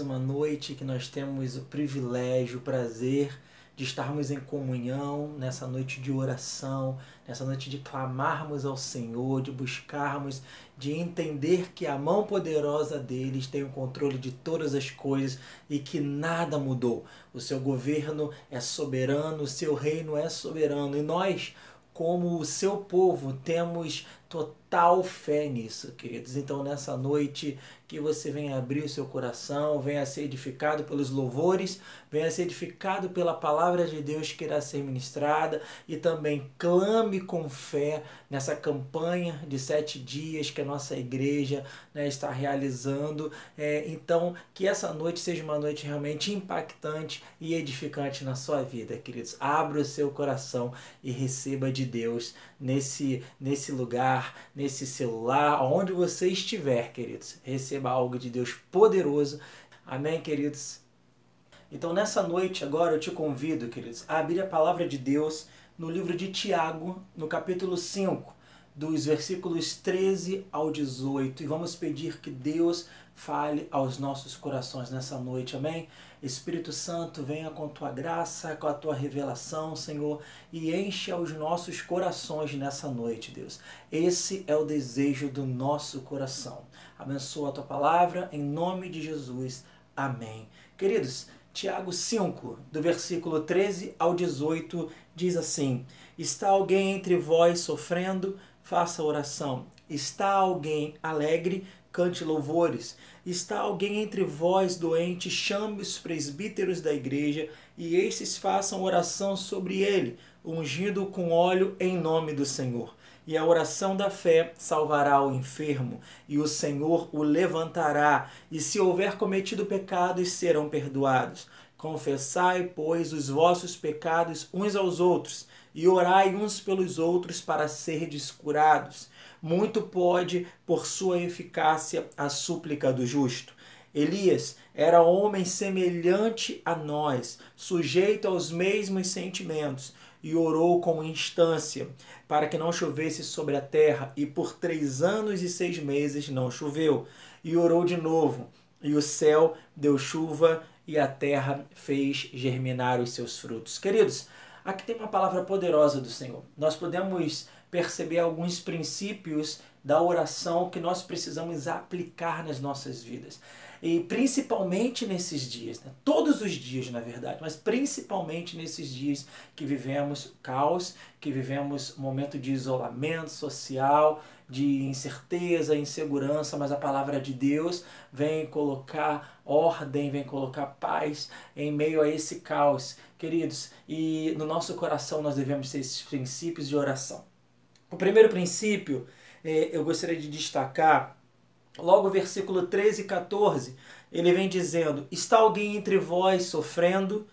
uma noite que nós temos o privilégio, o prazer de estarmos em comunhão nessa noite de oração, nessa noite de clamarmos ao Senhor, de buscarmos, de entender que a mão poderosa deles tem o controle de todas as coisas e que nada mudou. O seu governo é soberano, o seu reino é soberano e nós, como o seu povo, temos total fé nisso, queridos. Então, nessa noite, que você venha abrir o seu coração, venha ser edificado pelos louvores, venha ser edificado pela palavra de Deus que irá ser ministrada e também clame com fé nessa campanha de sete dias que a nossa igreja né, está realizando. É, então, que essa noite seja uma noite realmente impactante e edificante na sua vida, queridos. Abra o seu coração e receba de Deus nesse, nesse lugar, nesse celular, onde você estiver, queridos. Receba algo de Deus poderoso. Amém, queridos? Então, nessa noite, agora eu te convido, queridos, a abrir a palavra de Deus no livro de Tiago, no capítulo 5, dos versículos 13 ao 18. E vamos pedir que Deus fale aos nossos corações nessa noite, amém? Espírito Santo, venha com tua graça, com a tua revelação, Senhor, e enche aos nossos corações nessa noite, Deus. Esse é o desejo do nosso coração. Abençoa a tua palavra, em nome de Jesus. Amém. Queridos, Tiago 5, do versículo 13 ao 18, diz assim: Está alguém entre vós sofrendo? Faça oração. Está alguém alegre? Cante louvores. Está alguém entre vós doente, chame os presbíteros da igreja e estes façam oração sobre ele, ungindo com óleo em nome do Senhor. E a oração da fé salvará o enfermo, e o Senhor o levantará, e se houver cometido pecados, serão perdoados. Confessai, pois, os vossos pecados uns aos outros, e orai uns pelos outros para serdes curados muito pode, por sua eficácia, a súplica do justo. Elias era homem semelhante a nós, sujeito aos mesmos sentimentos, e orou com instância para que não chovesse sobre a terra, e por três anos e seis meses não choveu. E orou de novo, e o céu deu chuva, e a terra fez germinar os seus frutos. Queridos, aqui tem uma palavra poderosa do Senhor. Nós podemos perceber alguns princípios da oração que nós precisamos aplicar nas nossas vidas. E principalmente nesses dias, né? todos os dias na verdade, mas principalmente nesses dias que vivemos caos, que vivemos momento de isolamento social, de incerteza, insegurança, mas a palavra de Deus vem colocar ordem, vem colocar paz em meio a esse caos, queridos. E no nosso coração nós devemos ter esses princípios de oração. O primeiro princípio é, eu gostaria de destacar, logo versículo 13 e 14, ele vem dizendo: Está alguém entre vós sofrendo?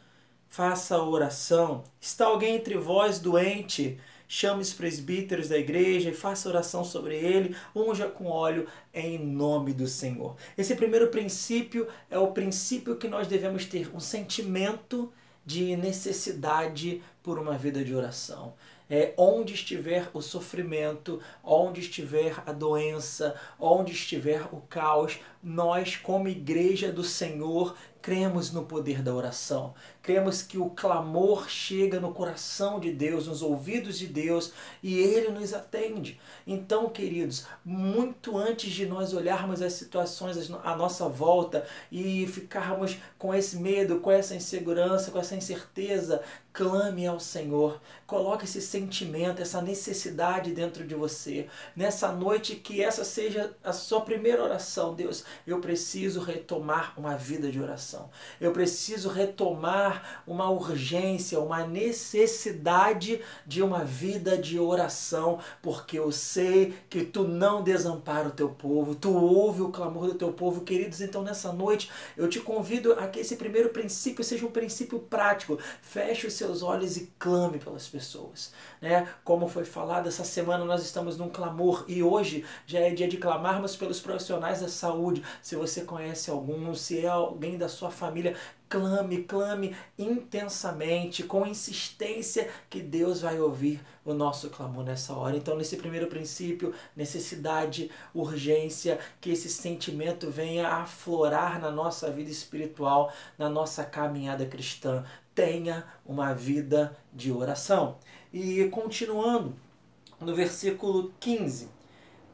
Faça oração. Está alguém entre vós doente? Chame os presbíteros da igreja e faça oração sobre ele, unja com óleo em nome do Senhor. Esse primeiro princípio é o princípio que nós devemos ter um sentimento de necessidade por uma vida de oração é, onde estiver o sofrimento, onde estiver a doença, onde estiver o caos, nós, como igreja do Senhor, cremos no poder da oração. Cremos que o clamor chega no coração de Deus, nos ouvidos de Deus e ele nos atende. Então, queridos, muito antes de nós olharmos as situações à nossa volta e ficarmos com esse medo, com essa insegurança, com essa incerteza, clame ao Senhor. Coloque esse sentimento, essa necessidade dentro de você. Nessa noite, que essa seja a sua primeira oração, Deus eu preciso retomar uma vida de oração. Eu preciso retomar uma urgência, uma necessidade de uma vida de oração, porque eu sei que tu não desampara o teu povo, tu ouve o clamor do teu povo, queridos. Então nessa noite eu te convido a que esse primeiro princípio seja um princípio prático. Feche os seus olhos e clame pelas pessoas, né? Como foi falado essa semana nós estamos num clamor e hoje já é dia de clamarmos pelos profissionais da saúde, se você conhece algum, se é alguém da sua sua família. Clame, clame intensamente, com insistência, que Deus vai ouvir o nosso clamor nessa hora. Então, nesse primeiro princípio, necessidade, urgência, que esse sentimento venha aflorar na nossa vida espiritual, na nossa caminhada cristã. Tenha uma vida de oração. E continuando, no versículo 15,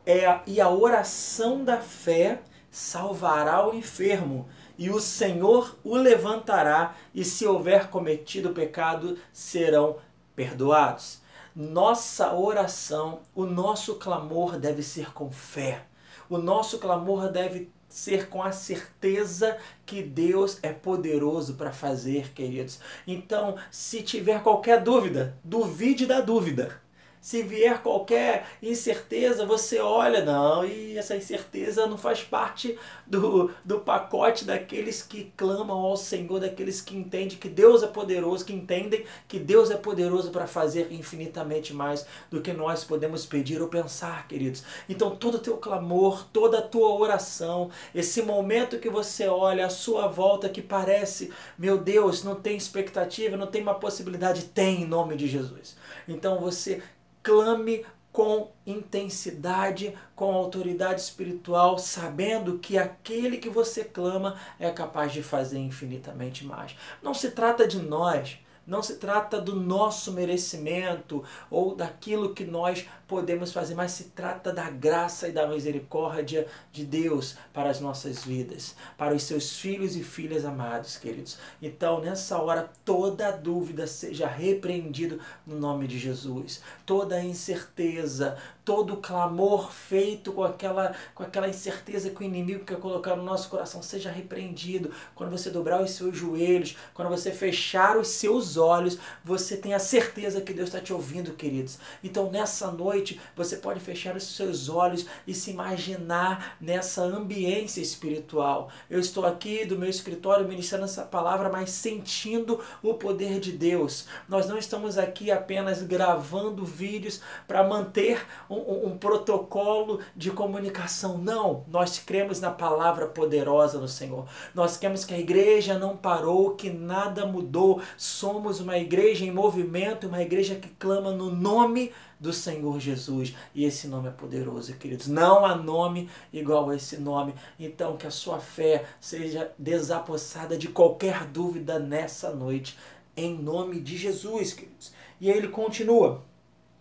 é, e a oração da fé salvará o enfermo, e o Senhor o levantará, e se houver cometido pecado, serão perdoados. Nossa oração, o nosso clamor deve ser com fé. O nosso clamor deve ser com a certeza que Deus é poderoso para fazer, queridos. Então, se tiver qualquer dúvida, duvide da dúvida. Se vier qualquer incerteza, você olha, não, e essa incerteza não faz parte do, do pacote daqueles que clamam ao Senhor, daqueles que entendem que Deus é poderoso, que entendem que Deus é poderoso para fazer infinitamente mais do que nós podemos pedir ou pensar, queridos. Então, todo o teu clamor, toda a tua oração, esse momento que você olha à sua volta que parece, meu Deus, não tem expectativa, não tem uma possibilidade, tem em nome de Jesus. Então, você clame com intensidade, com autoridade espiritual, sabendo que aquele que você clama é capaz de fazer infinitamente mais. Não se trata de nós, não se trata do nosso merecimento ou daquilo que nós podemos fazer, mas se trata da graça e da misericórdia de Deus para as nossas vidas, para os seus filhos e filhas amados, queridos. Então, nessa hora, toda dúvida seja repreendido no nome de Jesus. Toda incerteza, todo clamor feito com aquela, com aquela incerteza que o inimigo quer colocar no nosso coração seja repreendido. Quando você dobrar os seus joelhos, quando você fechar os seus olhos, você tem a certeza que Deus está te ouvindo, queridos. Então, nessa noite, você pode fechar os seus olhos e se imaginar nessa ambiência espiritual. Eu estou aqui do meu escritório ministrando essa palavra, mas sentindo o poder de Deus. Nós não estamos aqui apenas gravando vídeos para manter um, um, protocolo de comunicação. Não, nós cremos na palavra poderosa do Senhor. Nós queremos que a igreja não parou, que nada mudou. Somos uma igreja em movimento, uma igreja que clama no nome do Senhor Jesus. E esse nome é poderoso, queridos. Não há nome igual a esse nome. Então, que a sua fé seja desapossada de qualquer dúvida nessa noite, em nome de Jesus, queridos. E aí ele continua.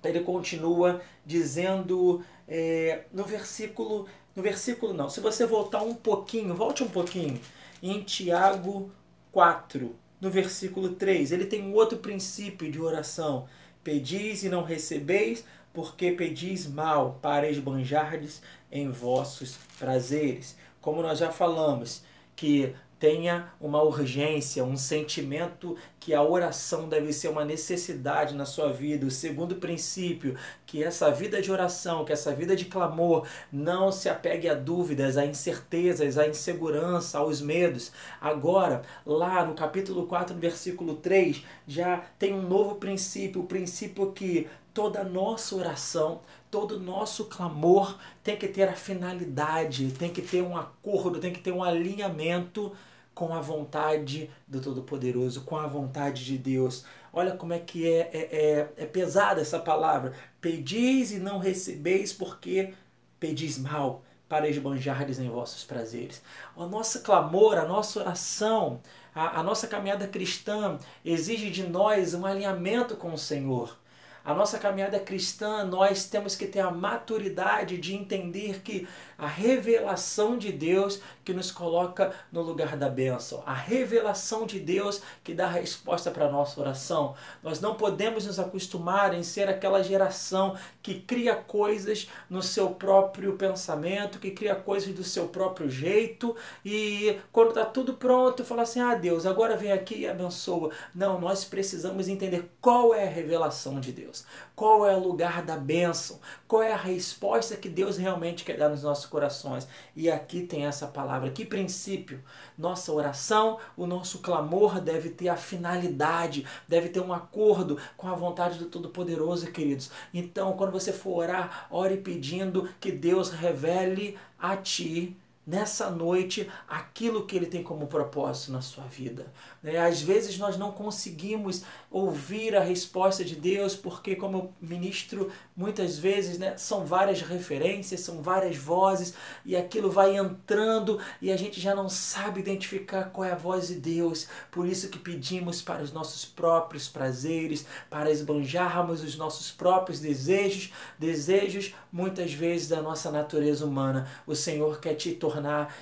Ele continua dizendo é, no versículo. No versículo não. Se você voltar um pouquinho, volte um pouquinho. Em Tiago 4, no versículo 3, ele tem um outro princípio de oração Pedis e não recebeis, porque pedis mal para esbanjardes em vossos prazeres. Como nós já falamos, que tenha uma urgência, um sentimento que a oração deve ser uma necessidade na sua vida. O segundo princípio, que essa vida de oração, que essa vida de clamor não se apegue a dúvidas, a incertezas, a insegurança, aos medos. Agora, lá no capítulo 4, versículo 3, já tem um novo princípio, o princípio que toda nossa oração, todo nosso clamor tem que ter a finalidade, tem que ter um acordo, tem que ter um alinhamento com a vontade do Todo-Poderoso, com a vontade de Deus. Olha como é que é, é, é, é pesada essa palavra. Pedis e não recebeis, porque pedis mal para esbanjardes em vossos prazeres. O nosso clamor, a nossa oração, a, a nossa caminhada cristã exige de nós um alinhamento com o Senhor. A nossa caminhada cristã, nós temos que ter a maturidade de entender que a revelação de Deus que nos coloca no lugar da bênção, a revelação de Deus que dá a resposta para a nossa oração. Nós não podemos nos acostumar em ser aquela geração que cria coisas no seu próprio pensamento, que cria coisas do seu próprio jeito e quando está tudo pronto, fala assim: ah, Deus, agora vem aqui e abençoa. Não, nós precisamos entender qual é a revelação de Deus, qual é o lugar da bênção, qual é a resposta que Deus realmente quer dar nos nossos corações. E aqui tem essa palavra, que princípio. Nossa oração, o nosso clamor deve ter a finalidade, deve ter um acordo com a vontade do Todo-Poderoso, queridos. Então, quando você for orar, ore pedindo que Deus revele a ti nessa noite aquilo que Ele tem como propósito na sua vida. Né? Às vezes nós não conseguimos ouvir a resposta de Deus, porque, como ministro muitas vezes, né, são várias referências, são várias vozes, e aquilo vai entrando e a gente já não sabe identificar qual é a voz de Deus. Por isso que pedimos para os nossos próprios prazeres, para esbanjarmos os nossos próprios desejos, desejos muitas vezes da nossa natureza humana. O Senhor quer te tornar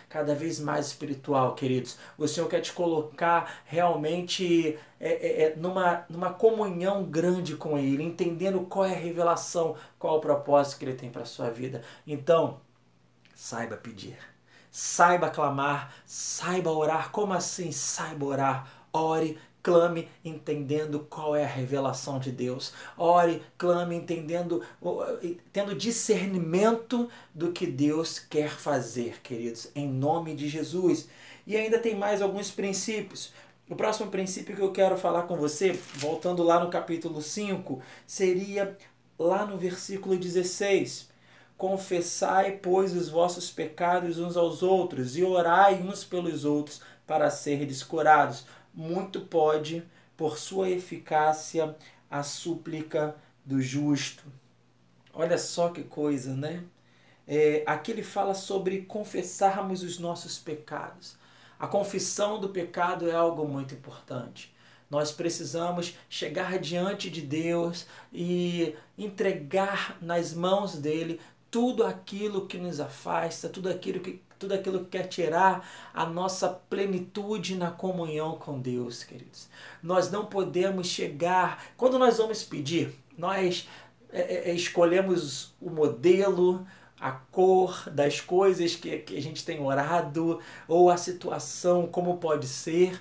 cada vez mais espiritual, queridos. O Senhor quer te colocar realmente é, é, é, numa, numa comunhão grande com Ele, entendendo qual é a revelação, qual é o propósito que Ele tem para a sua vida. Então, saiba pedir, saiba clamar, saiba orar. Como assim saiba orar? Ore clame entendendo qual é a revelação de Deus. Ore, clame entendendo, tendo discernimento do que Deus quer fazer, queridos, em nome de Jesus. E ainda tem mais alguns princípios. O próximo princípio que eu quero falar com você, voltando lá no capítulo 5, seria lá no versículo 16. Confessai, pois, os vossos pecados uns aos outros e orai uns pelos outros para serdes curados muito pode, por sua eficácia, a súplica do justo. Olha só que coisa, né? É, aqui ele fala sobre confessarmos os nossos pecados. A confissão do pecado é algo muito importante. Nós precisamos chegar diante de Deus e entregar nas mãos dele tudo aquilo que nos afasta, tudo aquilo que tudo aquilo que quer tirar a nossa plenitude na comunhão com Deus, queridos. Nós não podemos chegar, quando nós vamos pedir, nós é, é, é, escolhemos o modelo, a cor das coisas que, que a gente tem orado, ou a situação, como pode ser,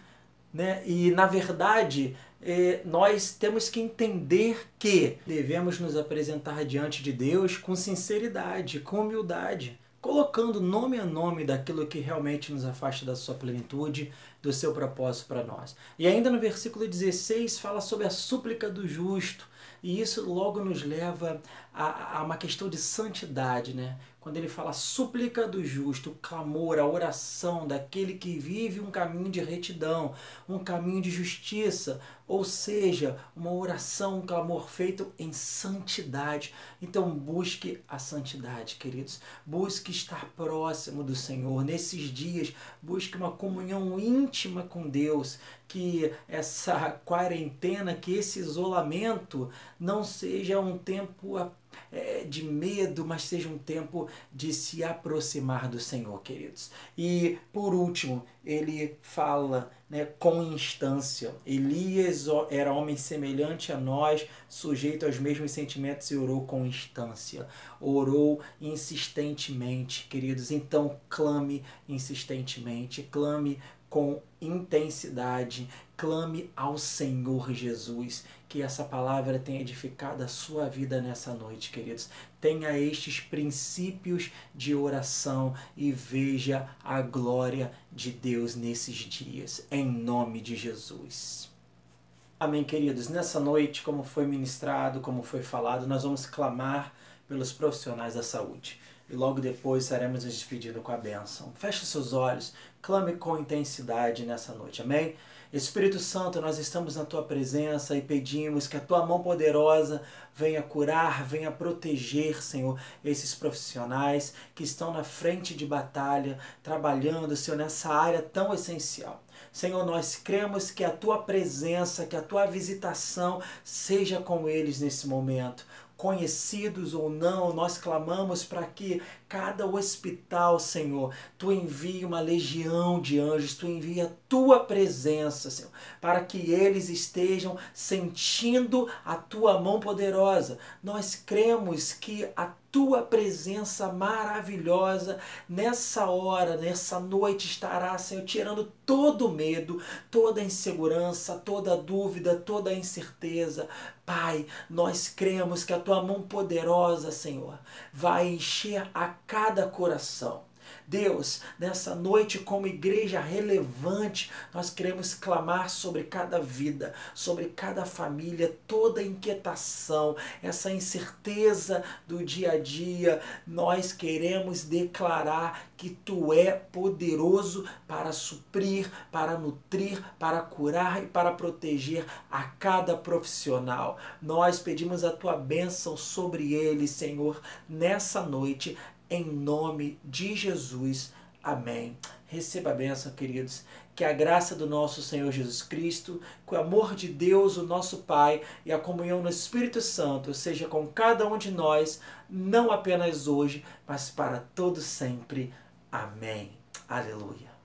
né? E na verdade, é, nós temos que entender que devemos nos apresentar diante de Deus com sinceridade, com humildade colocando nome a nome daquilo que realmente nos afasta da sua plenitude, do seu propósito para nós. E ainda no versículo 16 fala sobre a súplica do justo, e isso logo nos leva a, a uma questão de santidade, né? Quando ele fala súplica do justo, clamor, a oração daquele que vive um caminho de retidão, um caminho de justiça, ou seja, uma oração, um clamor feito em santidade. Então busque a santidade, queridos. Busque estar próximo do Senhor nesses dias. Busque uma comunhão íntima com Deus. Que essa quarentena, que esse isolamento não seja um tempo apenas é, de medo, mas seja um tempo de se aproximar do Senhor, queridos. E por último, ele fala né, com instância. Elias era homem semelhante a nós, sujeito aos mesmos sentimentos e orou com instância. Orou insistentemente, queridos. Então clame insistentemente, clame com intensidade, clame ao Senhor Jesus, que essa palavra tenha edificado a sua vida nessa noite, queridos. Tenha estes princípios de oração e veja a glória de Deus nesses dias, em nome de Jesus. Amém, queridos. Nessa noite, como foi ministrado, como foi falado, nós vamos clamar pelos profissionais da saúde e logo depois estaremos nos despedindo com a bênção. Feche seus olhos, clame com intensidade nessa noite, amém? Espírito Santo, nós estamos na tua presença e pedimos que a tua mão poderosa venha curar, venha proteger, Senhor, esses profissionais que estão na frente de batalha, trabalhando, Senhor, nessa área tão essencial. Senhor, nós cremos que a tua presença, que a tua visitação seja com eles nesse momento conhecidos ou não, nós clamamos para que cada hospital, Senhor, tu envie uma legião de anjos, tu envie a tua presença, Senhor, para que eles estejam sentindo a tua mão poderosa. Nós cremos que a tua presença maravilhosa nessa hora, nessa noite estará, Senhor, tirando todo medo, toda insegurança, toda dúvida, toda incerteza. Pai, nós cremos que a tua mão poderosa, Senhor, vai encher a cada coração Deus, nessa noite, como igreja relevante, nós queremos clamar sobre cada vida, sobre cada família, toda inquietação, essa incerteza do dia a dia. Nós queremos declarar que tu é poderoso para suprir, para nutrir, para curar e para proteger a cada profissional. Nós pedimos a tua bênção sobre eles, Senhor, nessa noite em nome de Jesus. Amém. Receba a bênção, queridos. Que a graça do nosso Senhor Jesus Cristo, que o amor de Deus, o nosso Pai, e a comunhão no Espírito Santo seja com cada um de nós, não apenas hoje, mas para todo sempre. Amém. Aleluia.